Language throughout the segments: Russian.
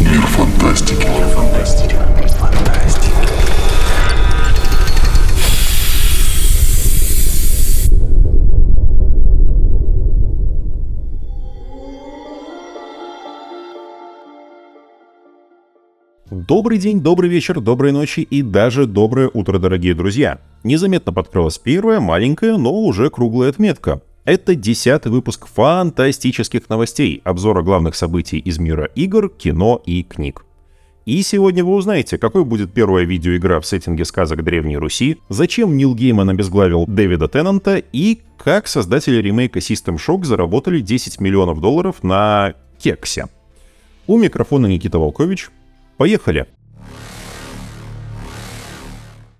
Мир фантастики. Добрый день, добрый вечер, доброй ночи и даже доброе утро, дорогие друзья. Незаметно подкрылась первая маленькая, но уже круглая отметка. Это десятый выпуск фантастических новостей, обзора главных событий из мира игр, кино и книг. И сегодня вы узнаете, какой будет первая видеоигра в сеттинге сказок Древней Руси, зачем Нил Гейман обезглавил Дэвида Теннанта и как создатели ремейка System Shock заработали 10 миллионов долларов на кексе. У микрофона Никита Волкович. Поехали!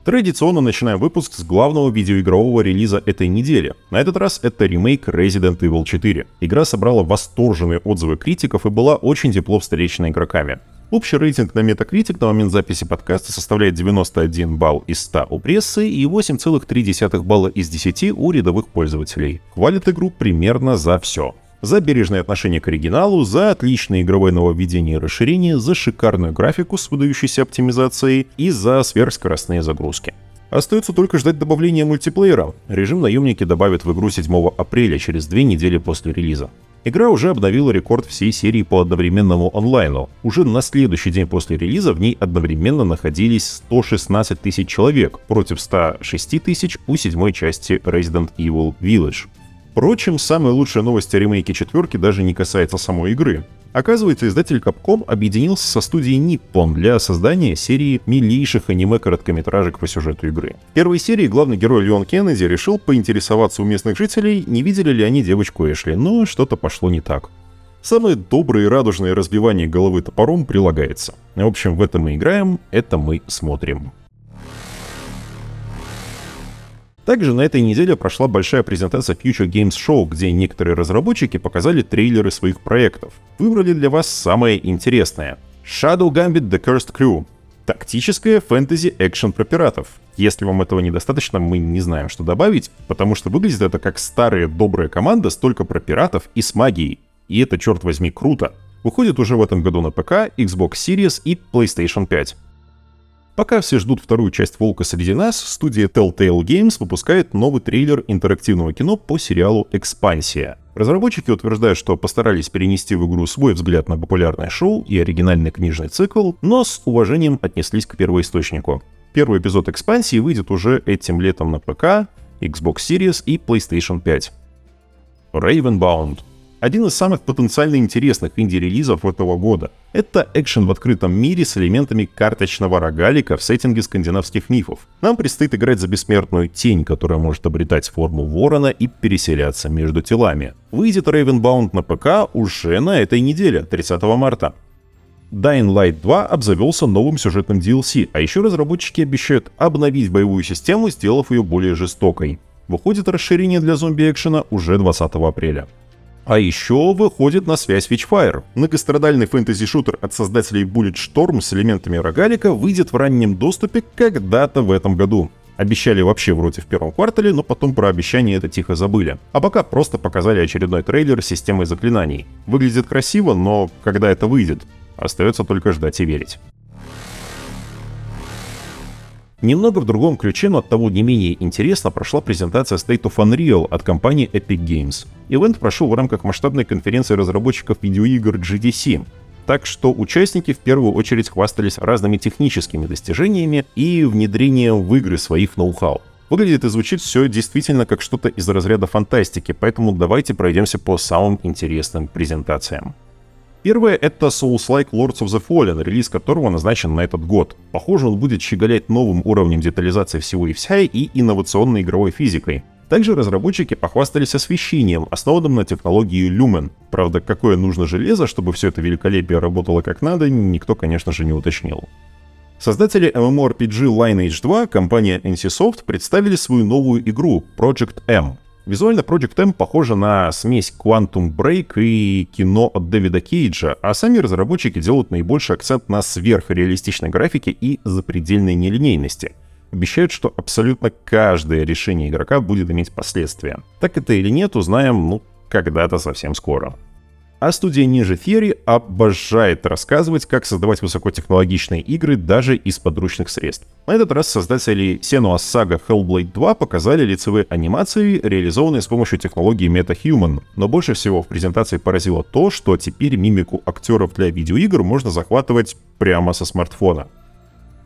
Традиционно начинаем выпуск с главного видеоигрового релиза этой недели. На этот раз это ремейк Resident Evil 4. Игра собрала восторженные отзывы критиков и была очень тепло встречена игроками. Общий рейтинг на Metacritic на момент записи подкаста составляет 91 балл из 100 у прессы и 8,3 балла из 10 у рядовых пользователей. Хвалят игру примерно за все за бережное отношение к оригиналу, за отличное игровое нововведение и расширение, за шикарную графику с выдающейся оптимизацией и за сверхскоростные загрузки. Остается только ждать добавления мультиплеера. Режим наемники добавят в игру 7 апреля, через две недели после релиза. Игра уже обновила рекорд всей серии по одновременному онлайну. Уже на следующий день после релиза в ней одновременно находились 116 тысяч человек против 106 тысяч у седьмой части Resident Evil Village. Впрочем, самая лучшая новость о ремейке четверки даже не касается самой игры. Оказывается, издатель Capcom объединился со студией Nippon для создания серии милейших аниме-короткометражек по сюжету игры. В первой серии главный герой Леон Кеннеди решил поинтересоваться у местных жителей, не видели ли они девочку Эшли, но что-то пошло не так. Самое доброе и радужное разбивание головы топором прилагается. В общем, в это мы играем, это мы смотрим. Также на этой неделе прошла большая презентация Future Games Show, где некоторые разработчики показали трейлеры своих проектов. Выбрали для вас самое интересное. Shadow Gambit The Cursed Crew. Тактическая фэнтези-экшен про пиратов. Если вам этого недостаточно, мы не знаем, что добавить, потому что выглядит это как старая добрая команда, столько про пиратов и с магией. И это, черт возьми, круто. Выходит уже в этом году на ПК, Xbox Series и PlayStation 5. Пока все ждут вторую часть «Волка среди нас», студия Telltale Games выпускает новый трейлер интерактивного кино по сериалу «Экспансия». Разработчики утверждают, что постарались перенести в игру свой взгляд на популярное шоу и оригинальный книжный цикл, но с уважением отнеслись к первоисточнику. Первый эпизод экспансии выйдет уже этим летом на ПК, Xbox Series и PlayStation 5. Ravenbound один из самых потенциально интересных инди-релизов этого года. Это экшен в открытом мире с элементами карточного рогалика в сеттинге скандинавских мифов. Нам предстоит играть за бессмертную тень, которая может обретать форму ворона и переселяться между телами. Выйдет Ravenbound на ПК уже на этой неделе, 30 марта. Dying Light 2 обзавелся новым сюжетным DLC, а еще разработчики обещают обновить боевую систему, сделав ее более жестокой. Выходит расширение для зомби-экшена уже 20 апреля. А еще выходит на связь Witchfire. Многострадальный фэнтези-шутер от создателей Bulletstorm с элементами рогалика выйдет в раннем доступе когда-то в этом году. Обещали вообще вроде в первом квартале, но потом про обещание это тихо забыли. А пока просто показали очередной трейлер с системой заклинаний. Выглядит красиво, но когда это выйдет? Остается только ждать и верить. Немного в другом ключе, но от того не менее интересно прошла презентация State of Unreal от компании Epic Games. Ивент прошел в рамках масштабной конференции разработчиков видеоигр GDC, так что участники в первую очередь хвастались разными техническими достижениями и внедрением в игры своих ноу-хау. Выглядит и звучит все действительно как что-то из разряда фантастики, поэтому давайте пройдемся по самым интересным презентациям. Первое — это Souls-like Lords of the Fallen, релиз которого назначен на этот год. Похоже, он будет щеголять новым уровнем детализации всего и вся и инновационной игровой физикой. Также разработчики похвастались освещением, основанным на технологии Lumen. Правда, какое нужно железо, чтобы все это великолепие работало как надо, никто, конечно же, не уточнил. Создатели MMORPG Lineage 2, компания NCSoft, представили свою новую игру Project M. Визуально Project M похожа на смесь Quantum Break и кино от Дэвида Кейджа, а сами разработчики делают наибольший акцент на сверхреалистичной графике и запредельной нелинейности. Обещают, что абсолютно каждое решение игрока будет иметь последствия. Так это или нет, узнаем, ну, когда-то совсем скоро. А студия Ninja Theory обожает рассказывать, как создавать высокотехнологичные игры даже из подручных средств. На этот раз создатели Senua's Saga Hellblade 2 показали лицевые анимации, реализованные с помощью технологии MetaHuman. Но больше всего в презентации поразило то, что теперь мимику актеров для видеоигр можно захватывать прямо со смартфона.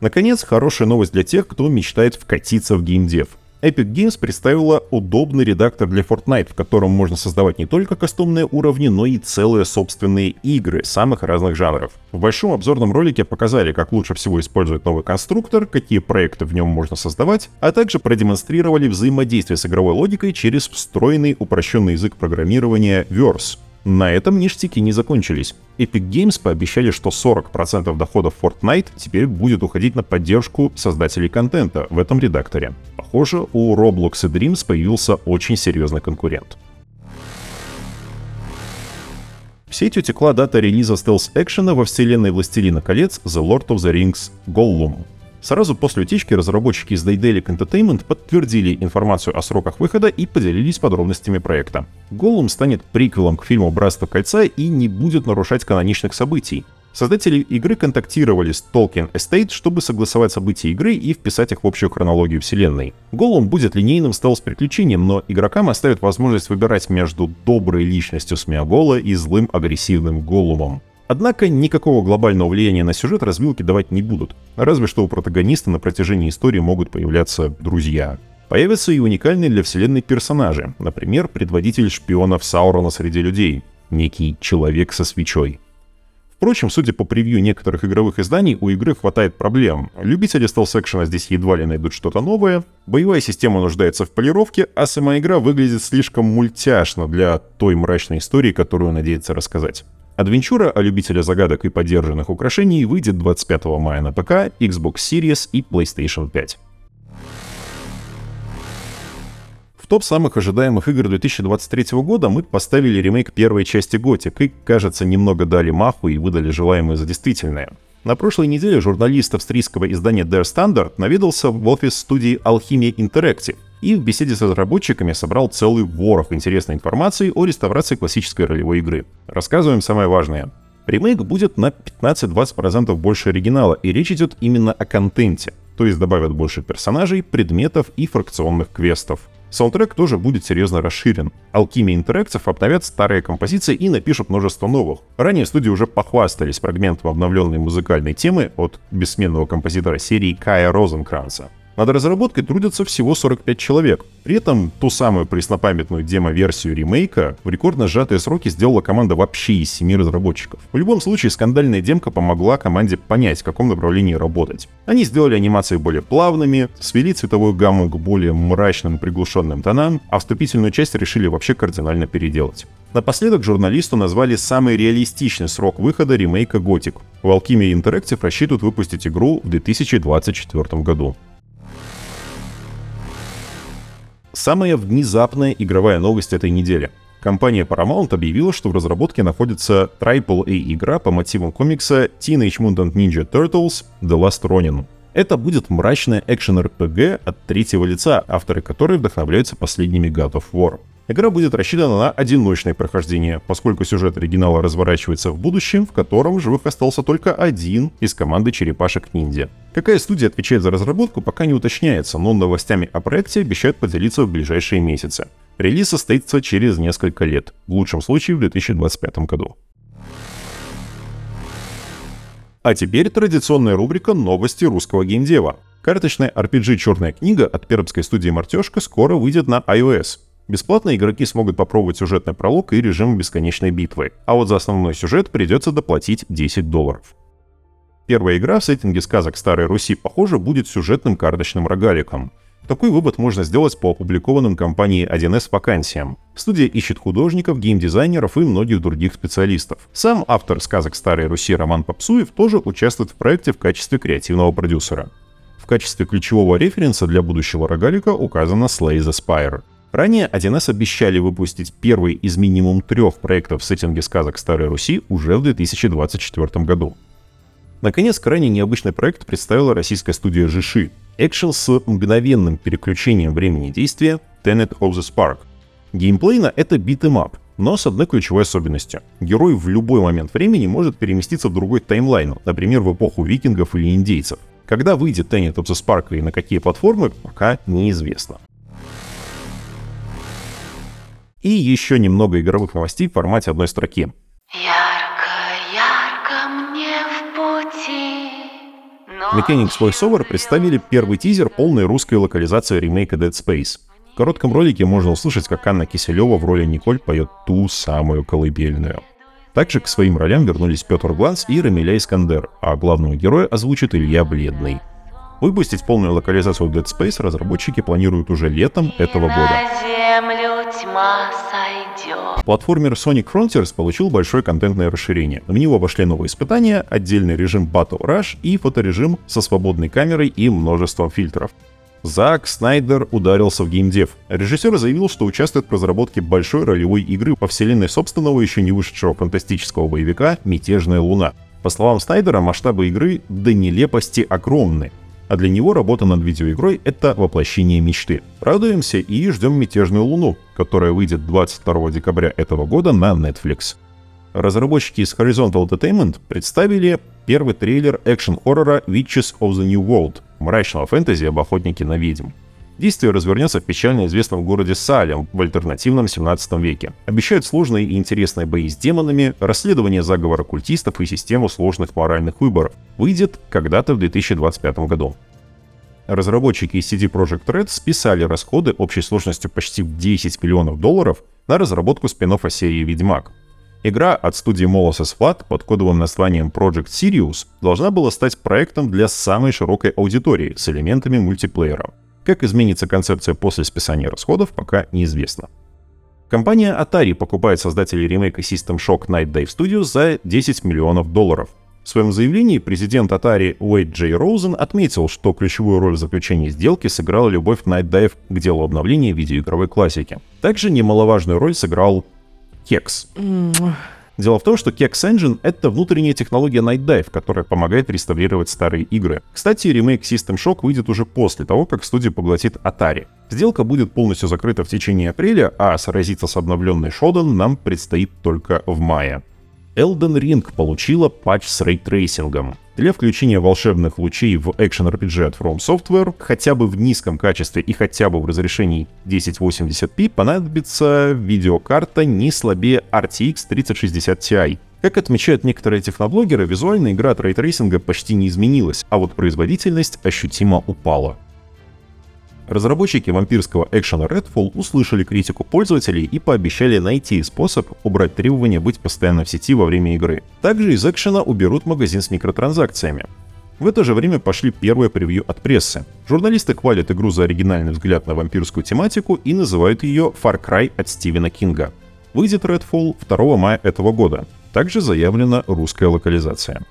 Наконец, хорошая новость для тех, кто мечтает вкатиться в геймдев. Epic Games представила удобный редактор для Fortnite, в котором можно создавать не только кастомные уровни, но и целые собственные игры самых разных жанров. В большом обзорном ролике показали, как лучше всего использовать новый конструктор, какие проекты в нем можно создавать, а также продемонстрировали взаимодействие с игровой логикой через встроенный упрощенный язык программирования Verse. На этом ништяки не закончились. Epic Games пообещали, что 40% доходов Fortnite теперь будет уходить на поддержку создателей контента в этом редакторе. Похоже, у Roblox и Dreams появился очень серьезный конкурент. В сеть утекла дата релиза стелс-экшена во вселенной Властелина колец The Lord of the Rings Gollum. Сразу после утечки разработчики из Daedalic Entertainment подтвердили информацию о сроках выхода и поделились подробностями проекта. Голум станет приквелом к фильму «Братство кольца» и не будет нарушать каноничных событий. Создатели игры контактировали с Tolkien Estate, чтобы согласовать события игры и вписать их в общую хронологию вселенной. Голум будет линейным стелс-приключением, но игрокам оставят возможность выбирать между доброй личностью Смиагола и злым агрессивным Голумом. Однако никакого глобального влияния на сюжет развилки давать не будут, разве что у протагониста на протяжении истории могут появляться друзья. Появятся и уникальные для вселенной персонажи, например, предводитель шпионов Саурона среди людей, некий человек со свечой. Впрочем, судя по превью некоторых игровых изданий, у игры хватает проблем. Любители стелс-экшена здесь едва ли найдут что-то новое, боевая система нуждается в полировке, а сама игра выглядит слишком мультяшно для той мрачной истории, которую надеется рассказать. Адвенчура о любителя загадок и поддержанных украшений выйдет 25 мая на ПК, Xbox Series и PlayStation 5. В топ самых ожидаемых игр 2023 года мы поставили ремейк первой части Gothic и, кажется, немного дали маху и выдали желаемое за действительное. На прошлой неделе журналист австрийского издания Der Standard наведался в офис студии Alchemia Interactive, и в беседе с разработчиками собрал целый ворох интересной информации о реставрации классической ролевой игры. Рассказываем самое важное. Ремейк будет на 15-20% больше оригинала, и речь идет именно о контенте, то есть добавят больше персонажей, предметов и фракционных квестов. Саундтрек тоже будет серьезно расширен. Alchemy Interactive обновят старые композиции и напишут множество новых. Ранее студии уже похвастались фрагментом обновленной музыкальной темы от бессменного композитора серии Кая Розенкранца. Над разработкой трудятся всего 45 человек. При этом ту самую преснопамятную демо-версию ремейка в рекордно сжатые сроки сделала команда вообще из 7 разработчиков. В любом случае, скандальная демка помогла команде понять, в каком направлении работать. Они сделали анимации более плавными, свели цветовую гамму к более мрачным приглушенным тонам, а вступительную часть решили вообще кардинально переделать. Напоследок журналисту назвали самый реалистичный срок выхода ремейка Gothic. В Alchemy Interactive рассчитывают выпустить игру в 2024 году. Самая внезапная игровая новость этой недели. Компания Paramount объявила, что в разработке находится AAA игра по мотивам комикса Teenage Mutant Ninja Turtles The Last Ronin. Это будет мрачная экшен-РПГ от третьего лица, авторы которой вдохновляются последними God of War. Игра будет рассчитана на одиночное прохождение, поскольку сюжет оригинала разворачивается в будущем, в котором в живых остался только один из команды черепашек-ниндзя. Какая студия отвечает за разработку, пока не уточняется, но новостями о проекте обещают поделиться в ближайшие месяцы. Релиз состоится через несколько лет, в лучшем случае в 2025 году. А теперь традиционная рубрика «Новости русского геймдева». Карточная RPG «Черная книга» от пермской студии «Мартешка» скоро выйдет на iOS. Бесплатно игроки смогут попробовать сюжетный пролог и режим бесконечной битвы, а вот за основной сюжет придется доплатить 10 долларов. Первая игра в сеттинге сказок Старой Руси, похоже, будет сюжетным карточным рогаликом. Такой вывод можно сделать по опубликованным компанией 1С вакансиям. Студия ищет художников, геймдизайнеров и многих других специалистов. Сам автор сказок Старой Руси Роман Попсуев тоже участвует в проекте в качестве креативного продюсера. В качестве ключевого референса для будущего рогалика указана Slay the Spire. Ранее 1С обещали выпустить первый из минимум трех проектов в сеттинге сказок Старой Руси уже в 2024 году. Наконец, крайне необычный проект представила российская студия Жиши. Экшен с мгновенным переключением времени действия Tenet of the Spark. Геймплейно это beat 'em up, но с одной ключевой особенностью. Герой в любой момент времени может переместиться в другой timeline, например, в эпоху викингов или индейцев. Когда выйдет Tenet of the Spark и на какие платформы, пока неизвестно. И еще немного игровых новостей в формате одной строки. Mechanics VoiceOver представили первый тизер полной русской локализации ремейка Dead Space. В коротком ролике можно услышать, как Анна Киселева в роли Николь поет ту самую колыбельную. Также к своим ролям вернулись Петр Гланс и Рамиля Искандер, а главного героя озвучит Илья Бледный. Выпустить полную локализацию Dead Space разработчики планируют уже летом этого года. Тьма сойдет. Платформер Sonic Frontiers получил большое контентное расширение. В него вошли новые испытания, отдельный режим Battle Rush и фоторежим со свободной камерой и множеством фильтров. Зак Снайдер ударился в геймдев. Режиссер заявил, что участвует в разработке большой ролевой игры по вселенной собственного еще не вышедшего фантастического боевика «Мятежная луна». По словам Снайдера, масштабы игры до нелепости огромны, а для него работа над видеоигрой — это воплощение мечты. Радуемся и ждем «Мятежную луну», которая выйдет 22 декабря этого года на Netflix. Разработчики из Horizontal Entertainment представили первый трейлер экшен-хоррора Witches of the New World, мрачного фэнтези об охотнике на ведьм. Действие развернется в печально известном городе Салем в альтернативном 17 веке. Обещают сложные и интересные бои с демонами, расследование заговора культистов и систему сложных моральных выборов. Выйдет когда-то в 2025 году. Разработчики из CD Projekt Red списали расходы общей сложностью почти в 10 миллионов долларов на разработку спин серии «Ведьмак». Игра от студии Molasses Flat под кодовым названием Project Sirius должна была стать проектом для самой широкой аудитории с элементами мультиплеера. Как изменится концепция после списания расходов, пока неизвестно. Компания Atari покупает создателей ремейка System Shock Night Dive Studios за 10 миллионов долларов. В своем заявлении президент Atari Уэйд Джей Роузен отметил, что ключевую роль в заключении сделки сыграла любовь Night Dive к делу обновления видеоигровой классики. Также немаловажную роль сыграл Кекс. Дело в том, что Kex Engine — это внутренняя технология Night Dive, которая помогает реставрировать старые игры. Кстати, ремейк System Shock выйдет уже после того, как студия поглотит Atari. Сделка будет полностью закрыта в течение апреля, а сразиться с обновленной Shodan нам предстоит только в мае. Elden Ring получила патч с рейтрейсингом. Для включения волшебных лучей в Action RPG от From Software хотя бы в низком качестве и хотя бы в разрешении 1080p понадобится видеокарта не слабее RTX 3060 Ti. Как отмечают некоторые техноблогеры, визуальная игра от рейтрейсинга почти не изменилась, а вот производительность ощутимо упала. Разработчики вампирского экшена Redfall услышали критику пользователей и пообещали найти способ убрать требование быть постоянно в сети во время игры. Также из экшена уберут магазин с микротранзакциями. В это же время пошли первые превью от прессы. Журналисты хвалят игру за оригинальный взгляд на вампирскую тематику и называют ее Far Cry от Стивена Кинга. Выйдет Redfall 2 мая этого года. Также заявлена русская локализация.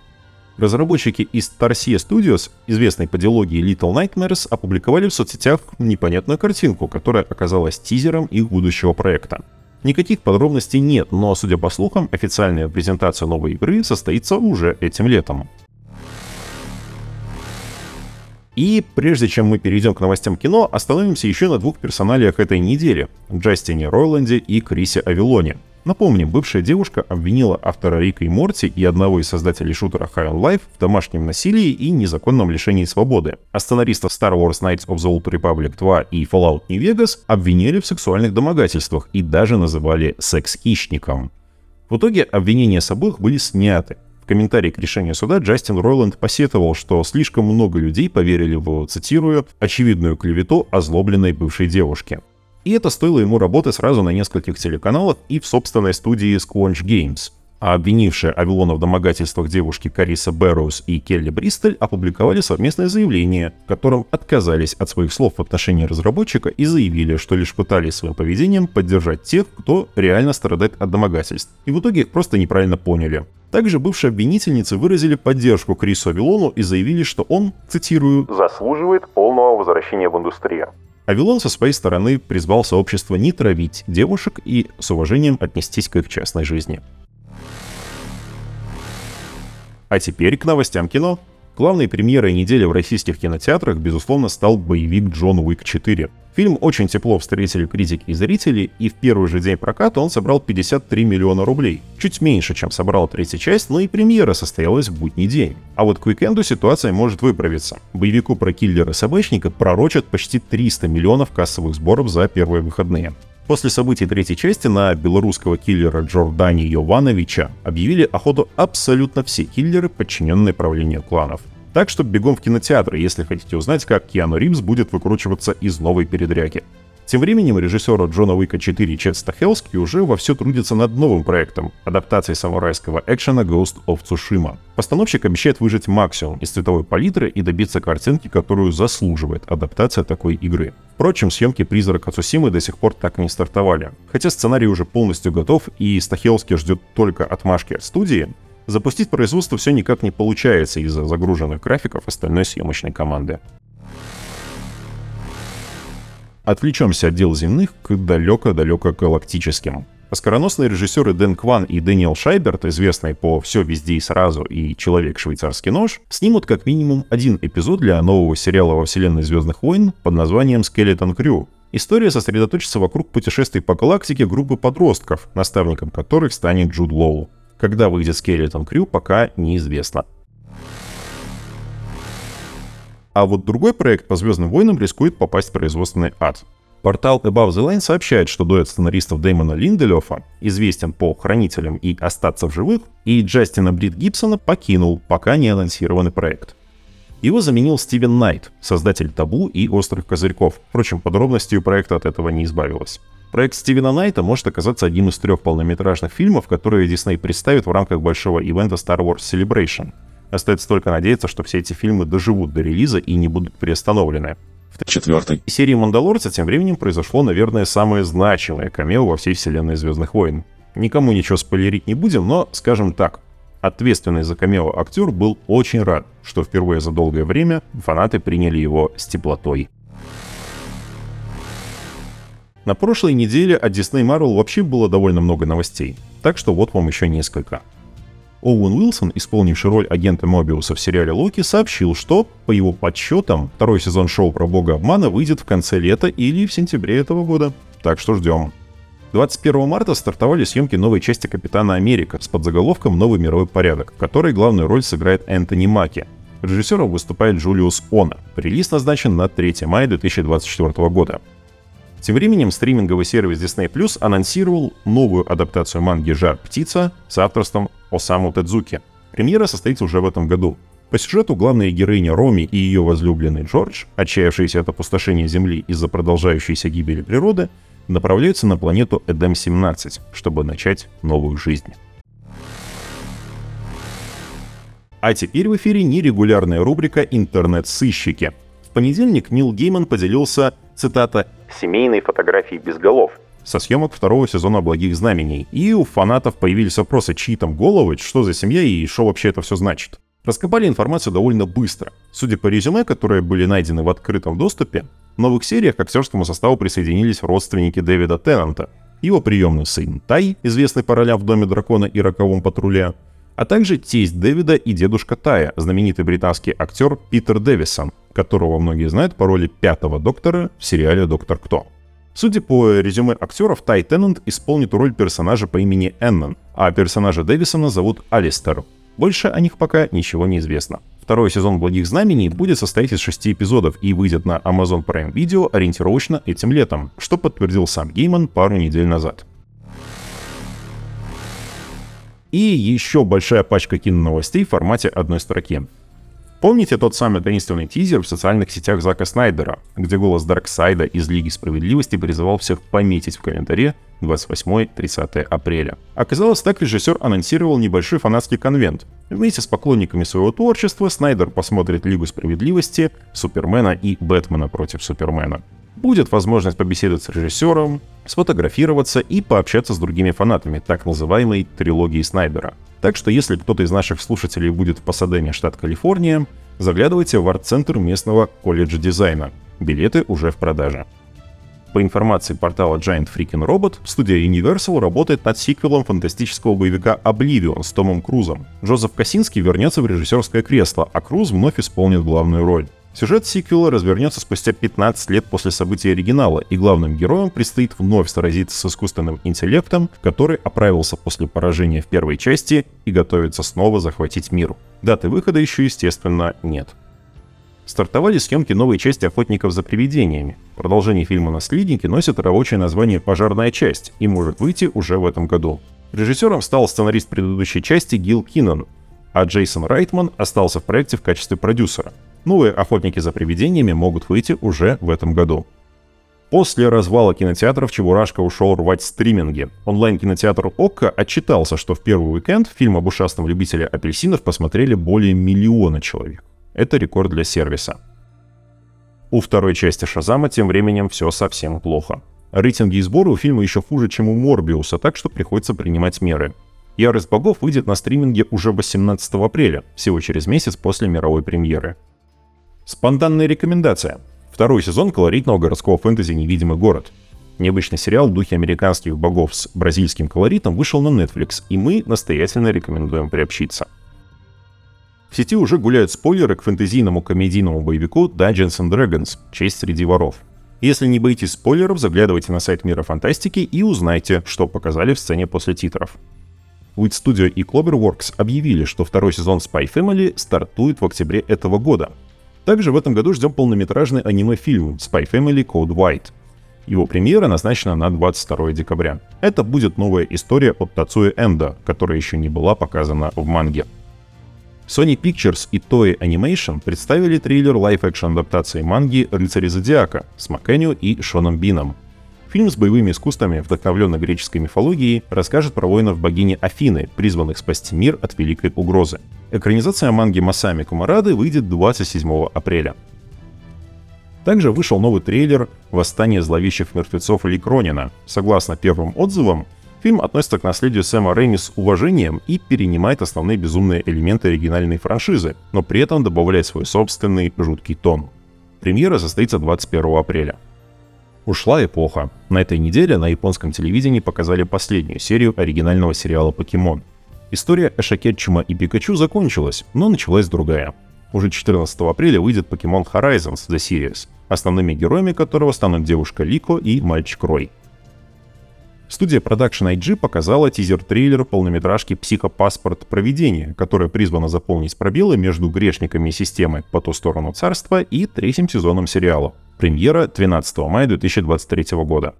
Разработчики из Tarsier Studios, известной по дилогии Little Nightmares, опубликовали в соцсетях непонятную картинку, которая оказалась тизером их будущего проекта. Никаких подробностей нет, но, судя по слухам, официальная презентация новой игры состоится уже этим летом. И прежде чем мы перейдем к новостям кино, остановимся еще на двух персоналиях этой недели — Джастине Ройланде и Крисе Авилоне — Напомним, бывшая девушка обвинила автора Рика и Морти и одного из создателей шутера High on Life в домашнем насилии и незаконном лишении свободы, а сценаристов Star Wars Knights of the Old Republic 2 и Fallout New Vegas обвинили в сексуальных домогательствах и даже называли секс-хищником. В итоге обвинения с обоих были сняты. В комментарии к решению суда Джастин Ройланд посетовал, что слишком много людей поверили в, цитирую, «очевидную клевету озлобленной бывшей девушки». И это стоило ему работы сразу на нескольких телеканалах и в собственной студии Squanch Games. А обвинившие Авилона в домогательствах девушки Кариса Бэрроуз и Келли Бристоль опубликовали совместное заявление, в котором отказались от своих слов в отношении разработчика и заявили, что лишь пытались своим поведением поддержать тех, кто реально страдает от домогательств. И в итоге просто неправильно поняли. Также бывшие обвинительницы выразили поддержку Крису Авилону и заявили, что он, цитирую, «заслуживает полного возвращения в индустрию». Авилон со своей стороны призвал сообщество не травить девушек и с уважением отнестись к их частной жизни. А теперь к новостям кино. Главной премьерой недели в российских кинотеатрах, безусловно, стал боевик «Джон Уик 4». Фильм очень тепло встретили критики и зрители, и в первый же день проката он собрал 53 миллиона рублей. Чуть меньше, чем собрала третья часть, но и премьера состоялась в будний день. А вот к уикенду ситуация может выправиться. Боевику про киллера-собачника пророчат почти 300 миллионов кассовых сборов за первые выходные. После событий третьей части на белорусского киллера Джордани Йовановича объявили охоту абсолютно все киллеры, подчиненные правлению кланов. Так что бегом в кинотеатры, если хотите узнать, как Киану Ривз будет выкручиваться из новой передряги. Тем временем режиссера Джона Уика 4 Чет Стахелски уже вовсю трудится над новым проектом — адаптацией самурайского экшена Ghost of Tsushima. Постановщик обещает выжать максимум из цветовой палитры и добиться картинки, которую заслуживает адаптация такой игры. Впрочем, съемки «Призрака Цусимы» до сих пор так и не стартовали. Хотя сценарий уже полностью готов и Стахелски ждет только отмашки от студии, Запустить производство все никак не получается из-за загруженных графиков остальной съемочной команды. Отвлечемся от дел земных к далеко-далеко галактическим. Оскароносные режиссеры Дэн Кван и Дэниел Шайберт, известные по «Все везде и сразу» и «Человек-швейцарский нож», снимут как минимум один эпизод для нового сериала во вселенной «Звездных войн» под названием «Скелетон Крю». История сосредоточится вокруг путешествий по галактике группы подростков, наставником которых станет Джуд Лоу. Когда выйдет Skeleton Crew, пока неизвестно. А вот другой проект по Звездным войнам рискует попасть в производственный ад. Портал Above the Line сообщает, что дуэт сценаристов Дэймона Линделёфа, известен по «Хранителям» и «Остаться в живых», и Джастина Брит Гибсона покинул пока не анонсированный проект. Его заменил Стивен Найт, создатель «Табу» и «Острых козырьков». Впрочем, подробностью проекта от этого не избавилась. Проект Стивена Найта может оказаться одним из трех полнометражных фильмов, которые Дисней представит в рамках большого ивента Star Wars Celebration. Остается только надеяться, что все эти фильмы доживут до релиза и не будут приостановлены. В четвертой серии «Мандалорца» тем временем произошло, наверное, самое значимое камео во всей вселенной «Звездных войн». Никому ничего спойлерить не будем, но, скажем так, ответственный за камео актер был очень рад, что впервые за долгое время фанаты приняли его с теплотой. На прошлой неделе от Disney Marvel вообще было довольно много новостей, так что вот вам еще несколько. Оуэн Уилсон, исполнивший роль агента Мобиуса в сериале Локи, сообщил, что, по его подсчетам, второй сезон шоу про бога обмана выйдет в конце лета или в сентябре этого года. Так что ждем. 21 марта стартовали съемки новой части Капитана Америка с подзаголовком «Новый мировой порядок», в которой главную роль сыграет Энтони Маки. Режиссером выступает Джулиус Она. Релиз назначен на 3 мая 2024 года. Тем временем стриминговый сервис Disney Plus анонсировал новую адаптацию манги «Жар птица» с авторством Осаму Тедзуки. Премьера состоится уже в этом году. По сюжету главная героиня Роми и ее возлюбленный Джордж, отчаявшиеся от опустошения Земли из-за продолжающейся гибели природы, направляются на планету Эдем-17, чтобы начать новую жизнь. А теперь в эфире нерегулярная рубрика «Интернет-сыщики». В понедельник Нил Гейман поделился, цитата, семейной фотографии без голов со съемок второго сезона «Благих знамений». И у фанатов появились вопросы, чьи там головы, что за семья и что вообще это все значит. Раскопали информацию довольно быстро. Судя по резюме, которые были найдены в открытом доступе, в новых сериях к актерскому составу присоединились родственники Дэвида Теннанта, его приемный сын Тай, известный по ролям в «Доме дракона» и «Роковом патруле», а также тесть Дэвида и дедушка Тая, знаменитый британский актер Питер Дэвисон, которого многие знают по роли пятого доктора в сериале «Доктор Кто». Судя по резюме актеров, Тай Теннант исполнит роль персонажа по имени Эннон, а персонажа Дэвисона зовут Алистер. Больше о них пока ничего не известно. Второй сезон «Благих знамений» будет состоять из шести эпизодов и выйдет на Amazon Prime Video ориентировочно этим летом, что подтвердил сам Гейман пару недель назад. И еще большая пачка киноновостей в формате одной строки. Помните тот самый таинственный тизер в социальных сетях Зака Снайдера, где голос Дарксайда из Лиги Справедливости призывал всех пометить в календаре 28-30 апреля. Оказалось, так режиссер анонсировал небольшой фанатский конвент. Вместе с поклонниками своего творчества Снайдер посмотрит Лигу Справедливости, Супермена и Бэтмена против Супермена. Будет возможность побеседовать с режиссером, сфотографироваться и пообщаться с другими фанатами так называемой трилогии Снайдера. Так что если кто-то из наших слушателей будет в Пасадене, штат Калифорния, заглядывайте в арт-центр местного колледжа дизайна. Билеты уже в продаже. По информации портала Giant Freaking Robot, студия Universal работает над сиквелом фантастического боевика Oblivion с Томом Крузом. Джозеф Косинский вернется в режиссерское кресло, а Круз вновь исполнит главную роль. Сюжет сиквела развернется спустя 15 лет после событий оригинала, и главным героям предстоит вновь сразиться с искусственным интеллектом, который оправился после поражения в первой части и готовится снова захватить мир. Даты выхода еще, естественно, нет. Стартовали съемки новой части «Охотников за привидениями». Продолжение фильма «Наследники» носит рабочее название «Пожарная часть» и может выйти уже в этом году. Режиссером стал сценарист предыдущей части Гил Киннон, а Джейсон Райтман остался в проекте в качестве продюсера. Новые «Охотники за привидениями» могут выйти уже в этом году. После развала кинотеатров Чебурашка ушел рвать стриминги. Онлайн-кинотеатр ОККО отчитался, что в первый уикенд фильм об ушастом любителе апельсинов посмотрели более миллиона человек. Это рекорд для сервиса. У второй части Шазама тем временем все совсем плохо. Рейтинги и сборы у фильма еще хуже, чем у Морбиуса, так что приходится принимать меры. «Ярость богов» выйдет на стриминге уже 18 апреля, всего через месяц после мировой премьеры. Спонтанная рекомендация. Второй сезон колоритного городского фэнтези «Невидимый город». Необычный сериал в духе американских богов с бразильским колоритом вышел на Netflix, и мы настоятельно рекомендуем приобщиться. В сети уже гуляют спойлеры к фэнтезийному комедийному боевику Dungeons and Dragons «Честь среди воров». Если не боитесь спойлеров, заглядывайте на сайт Мира Фантастики и узнайте, что показали в сцене после титров. Wit Studio и Cloverworks объявили, что второй сезон Spy Family стартует в октябре этого года, также в этом году ждем полнометражный аниме-фильм Spy Family Code White. Его премьера назначена на 22 декабря. Это будет новая история от Тацуи Энда, которая еще не была показана в манге. Sony Pictures и Toei Animation представили трейлер live-action адаптации манги «Рыцари Зодиака» с Макэню и Шоном Бином. Фильм с боевыми искусствами, вдохновленный греческой мифологией, расскажет про воинов богини Афины, призванных спасти мир от великой угрозы. Экранизация манги Масами Курумады выйдет 27 апреля. Также вышел новый трейлер «Восстание зловещих мертвецов Ли Кронина». Согласно первым отзывам, фильм относится к наследию Сэма Рэйми с уважением и перенимает основные безумные элементы оригинальной франшизы, но при этом добавляет свой собственный жуткий тон. Премьера состоится 21 апреля. Ушла эпоха. На этой неделе на японском телевидении показали последнюю серию оригинального сериала «Покемон». История Эша Кетчума и Пикачу закончилась, но началась другая. Уже 14 апреля выйдет Pokemon Horizons The Series, основными героями которого станут девушка Лико и мальчик Рой. Студия Production IG показала тизер-трейлер полнометражки «Психопаспорт Проведения», которая призвана заполнить пробелы между грешниками системы «По ту сторону царства» и третьим сезоном сериала. Премьера 12 мая 2023 года.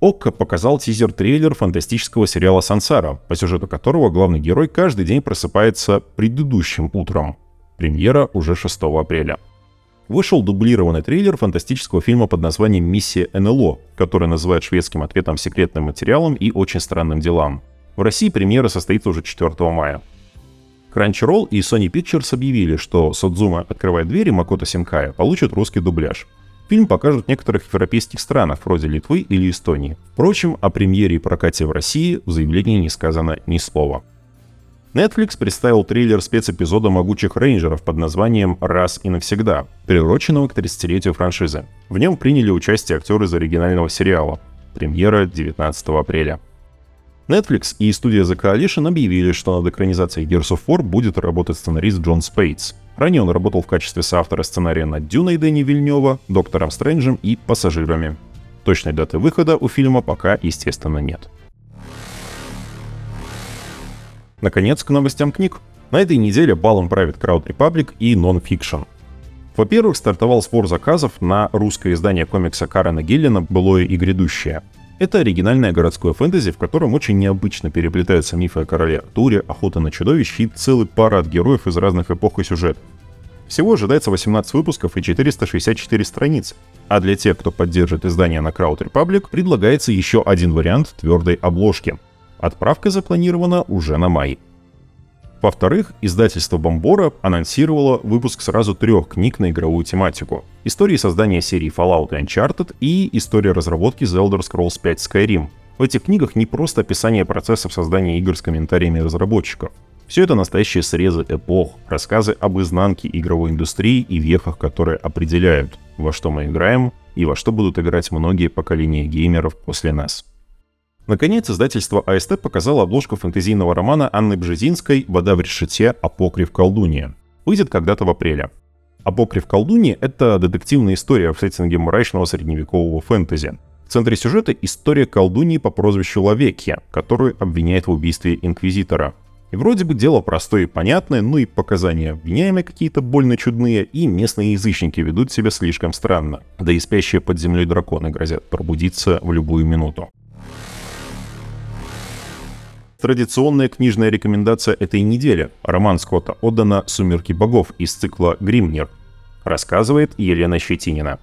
Окко показал тизер-трейлер фантастического сериала «Сансара», по сюжету которого главный герой каждый день просыпается предыдущим утром. Премьера уже 6 апреля. Вышел дублированный трейлер фантастического фильма под названием «Миссия НЛО», который называют шведским ответом секретным материалом и очень странным делам. В России премьера состоится уже 4 мая. Crunchyroll и Sony Pictures объявили, что Содзума открывает двери Макото Синкая получит русский дубляж. Фильм покажут в некоторых европейских странах, вроде Литвы или Эстонии. Впрочем, о премьере и прокате в России в заявлении не сказано ни слова. Netflix представил трейлер спецэпизода «Могучих рейнджеров» под названием «Раз и навсегда», приуроченного к 30-летию франшизы. В нем приняли участие актеры из оригинального сериала. Премьера 19 апреля. Netflix и студия The Coalition объявили, что над экранизацией Gears of War будет работать сценарист Джон Спейтс. Ранее он работал в качестве соавтора сценария над Дюной Дэнни Вильнева, Доктором Стрэнджем и Пассажирами. Точной даты выхода у фильма пока, естественно, нет. Наконец, к новостям книг. На этой неделе балом правит Crowd Republic и Non-Fiction. Во-первых, стартовал спор заказов на русское издание комикса Карена Гиллина «Былое и грядущее». Это оригинальное городское фэнтези, в котором очень необычно переплетаются мифы о короле Артуре, охота на чудовищ и целый парад героев из разных эпох и сюжетов. Всего ожидается 18 выпусков и 464 страниц. А для тех, кто поддержит издание на Crowd Republic, предлагается еще один вариант твердой обложки. Отправка запланирована уже на май. Во-вторых, издательство Бомбора анонсировало выпуск сразу трех книг на игровую тематику. Истории создания серии Fallout и Uncharted и история разработки The Elder Scrolls 5 Skyrim. В этих книгах не просто описание процессов создания игр с комментариями разработчиков. Все это настоящие срезы эпох, рассказы об изнанке игровой индустрии и вехах, которые определяют, во что мы играем и во что будут играть многие поколения геймеров после нас. Наконец, издательство АСТ показало обложку фэнтезийного романа Анны Бжезинской «Вода в решете. Апокриф колдунья». Выйдет когда-то в апреле. Апокриф колдуньи — это детективная история в сеттинге мрачного средневекового фэнтези. В центре сюжета история колдуньи по прозвищу Лавекья, которую обвиняет в убийстве Инквизитора. И вроде бы дело простое и понятное, но и показания обвиняемые какие-то больно чудные, и местные язычники ведут себя слишком странно. Да и спящие под землей драконы грозят пробудиться в любую минуту. Традиционная книжная рекомендация этой недели. Роман Скотта отдана «Сумерки богов» из цикла «Гримнер». Рассказывает Елена Щетинина.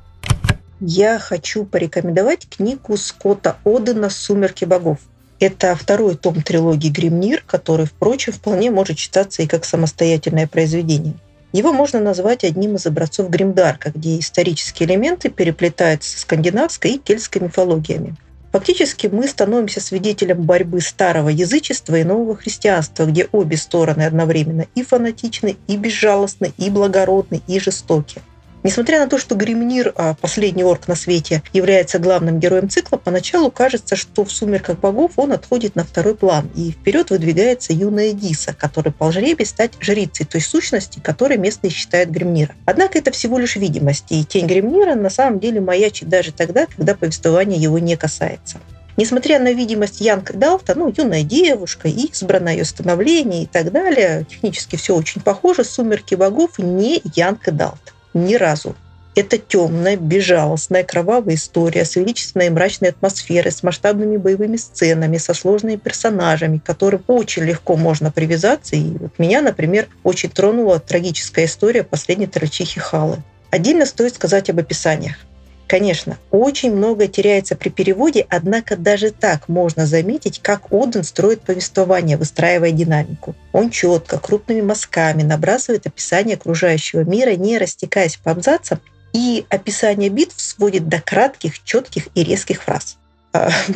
Я хочу порекомендовать книгу Скотта Одена «Сумерки богов». Это второй том трилогии «Гримнир», который, впрочем, вполне может читаться и как самостоятельное произведение. Его можно назвать одним из образцов Гримдарка, где исторические элементы переплетаются с скандинавской и кельтской мифологиями. Фактически мы становимся свидетелем борьбы старого язычества и нового христианства, где обе стороны одновременно и фанатичны, и безжалостны, и благородны, и жестоки – Несмотря на то, что Гримнир, а, последний орк на свете, является главным героем цикла, поначалу кажется, что в «Сумерках богов» он отходит на второй план, и вперед выдвигается юная Диса, которая по жребий стать жрицей той сущности, которой местные считают Гримнира. Однако это всего лишь видимость, и тень Гримнира на самом деле маячит даже тогда, когда повествование его не касается. Несмотря на видимость Янка Далта, ну, юная девушка, избранное ее становление и так далее, технически все очень похоже, «Сумерки богов» не Янка Далта ни разу. Это темная, безжалостная, кровавая история с величественной и мрачной атмосферой, с масштабными боевыми сценами, со сложными персонажами, к которым очень легко можно привязаться. И вот меня, например, очень тронула трагическая история последней трольчихи Халы. Отдельно стоит сказать об описаниях. Конечно, очень многое теряется при переводе, однако даже так можно заметить, как Оден строит повествование, выстраивая динамику. Он четко, крупными мазками набрасывает описание окружающего мира, не растекаясь по абзацам, и описание битв сводит до кратких, четких и резких фраз.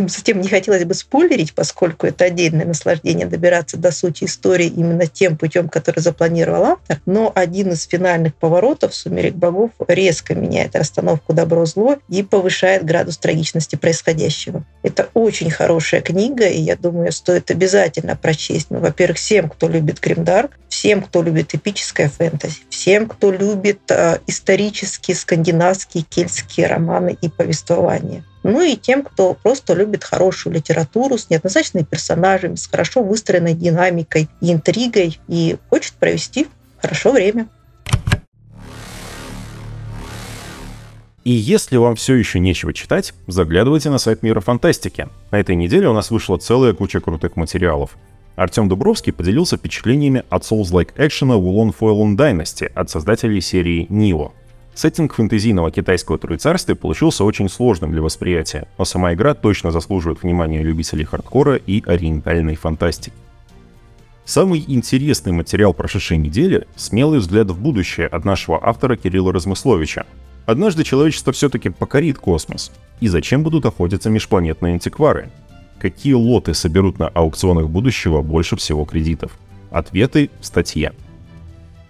Затем не хотелось бы спойлерить, поскольку это отдельное наслаждение добираться до сути истории именно тем путем, который запланировал автор. Но один из финальных поворотов «Сумерек богов» резко меняет расстановку добро-зло и повышает градус трагичности происходящего. Это очень хорошая книга, и я думаю, стоит обязательно прочесть. Ну, во-первых, всем, кто любит Гримдарк, всем, кто любит эпическое фэнтези, всем, кто любит э, исторические, скандинавские, кельтские романы и повествования ну и тем, кто просто любит хорошую литературу с неоднозначными персонажами, с хорошо выстроенной динамикой и интригой и хочет провести хорошо время. И если вам все еще нечего читать, заглядывайте на сайт Мира Фантастики. На этой неделе у нас вышла целая куча крутых материалов. Артем Дубровский поделился впечатлениями от Souls-like экшена Wulong Fallen Dynasty от создателей серии Nio. Сеттинг фэнтезийного китайского троецарствия получился очень сложным для восприятия, но сама игра точно заслуживает внимания любителей хардкора и ориентальной фантастики. Самый интересный материал прошедшей недели — смелый взгляд в будущее от нашего автора Кирилла Размысловича. Однажды человечество все-таки покорит космос. И зачем будут охотиться межпланетные антиквары? Какие лоты соберут на аукционах будущего больше всего кредитов? Ответы в статье.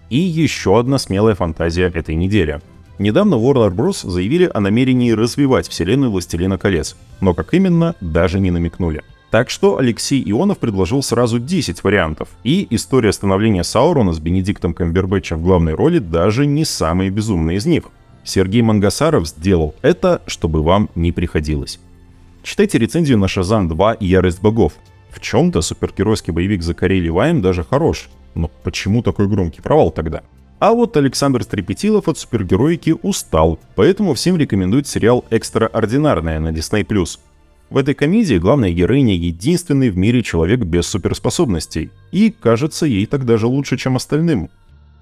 И еще одна смелая фантазия этой недели — Недавно Warner Bros. заявили о намерении развивать вселенную «Властелина колец», но как именно, даже не намекнули. Так что Алексей Ионов предложил сразу 10 вариантов, и история становления Саурона с Бенедиктом Камбербэтчем в главной роли даже не самая безумная из них. Сергей Мангасаров сделал это, чтобы вам не приходилось. Читайте рецензию на Шазам 2 и Ярость богов. В чем-то супергеройский боевик за Карелий Вайм даже хорош, но почему такой громкий провал тогда? А вот Александр Стрепетилов от супергероики устал, поэтому всем рекомендует сериал «Экстраординарная» на Disney+. В этой комедии главная героиня единственный в мире человек без суперспособностей, и кажется ей так даже лучше, чем остальным.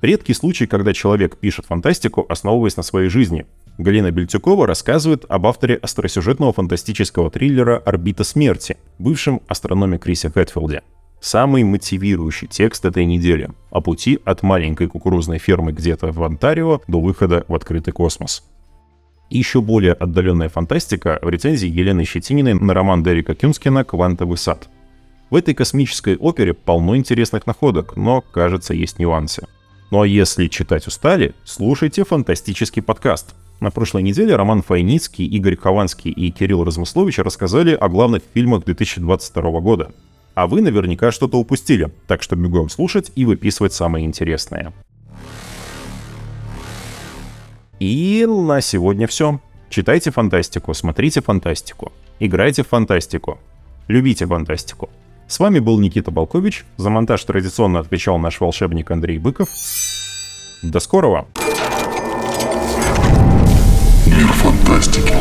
Редкий случай, когда человек пишет фантастику, основываясь на своей жизни. Галина Бельтюкова рассказывает об авторе остросюжетного фантастического триллера «Орбита смерти», бывшем астрономе Крисе Хэтфилде. Самый мотивирующий текст этой недели о пути от маленькой кукурузной фермы где-то в Онтарио до выхода в открытый космос. Еще более отдаленная фантастика в рецензии Елены Щетининой на роман Дерека Кюнскина «Квантовый сад». В этой космической опере полно интересных находок, но, кажется, есть нюансы. Ну а если читать устали, слушайте фантастический подкаст. На прошлой неделе Роман Файницкий, Игорь Хованский и Кирилл Размыслович рассказали о главных фильмах 2022 года. А вы наверняка что-то упустили, так что бегом слушать и выписывать самое интересное. И на сегодня все. Читайте фантастику, смотрите фантастику, играйте в фантастику, любите фантастику. С вами был Никита Балкович. За монтаж традиционно отвечал наш волшебник Андрей Быков. До скорого! Мир фантастики.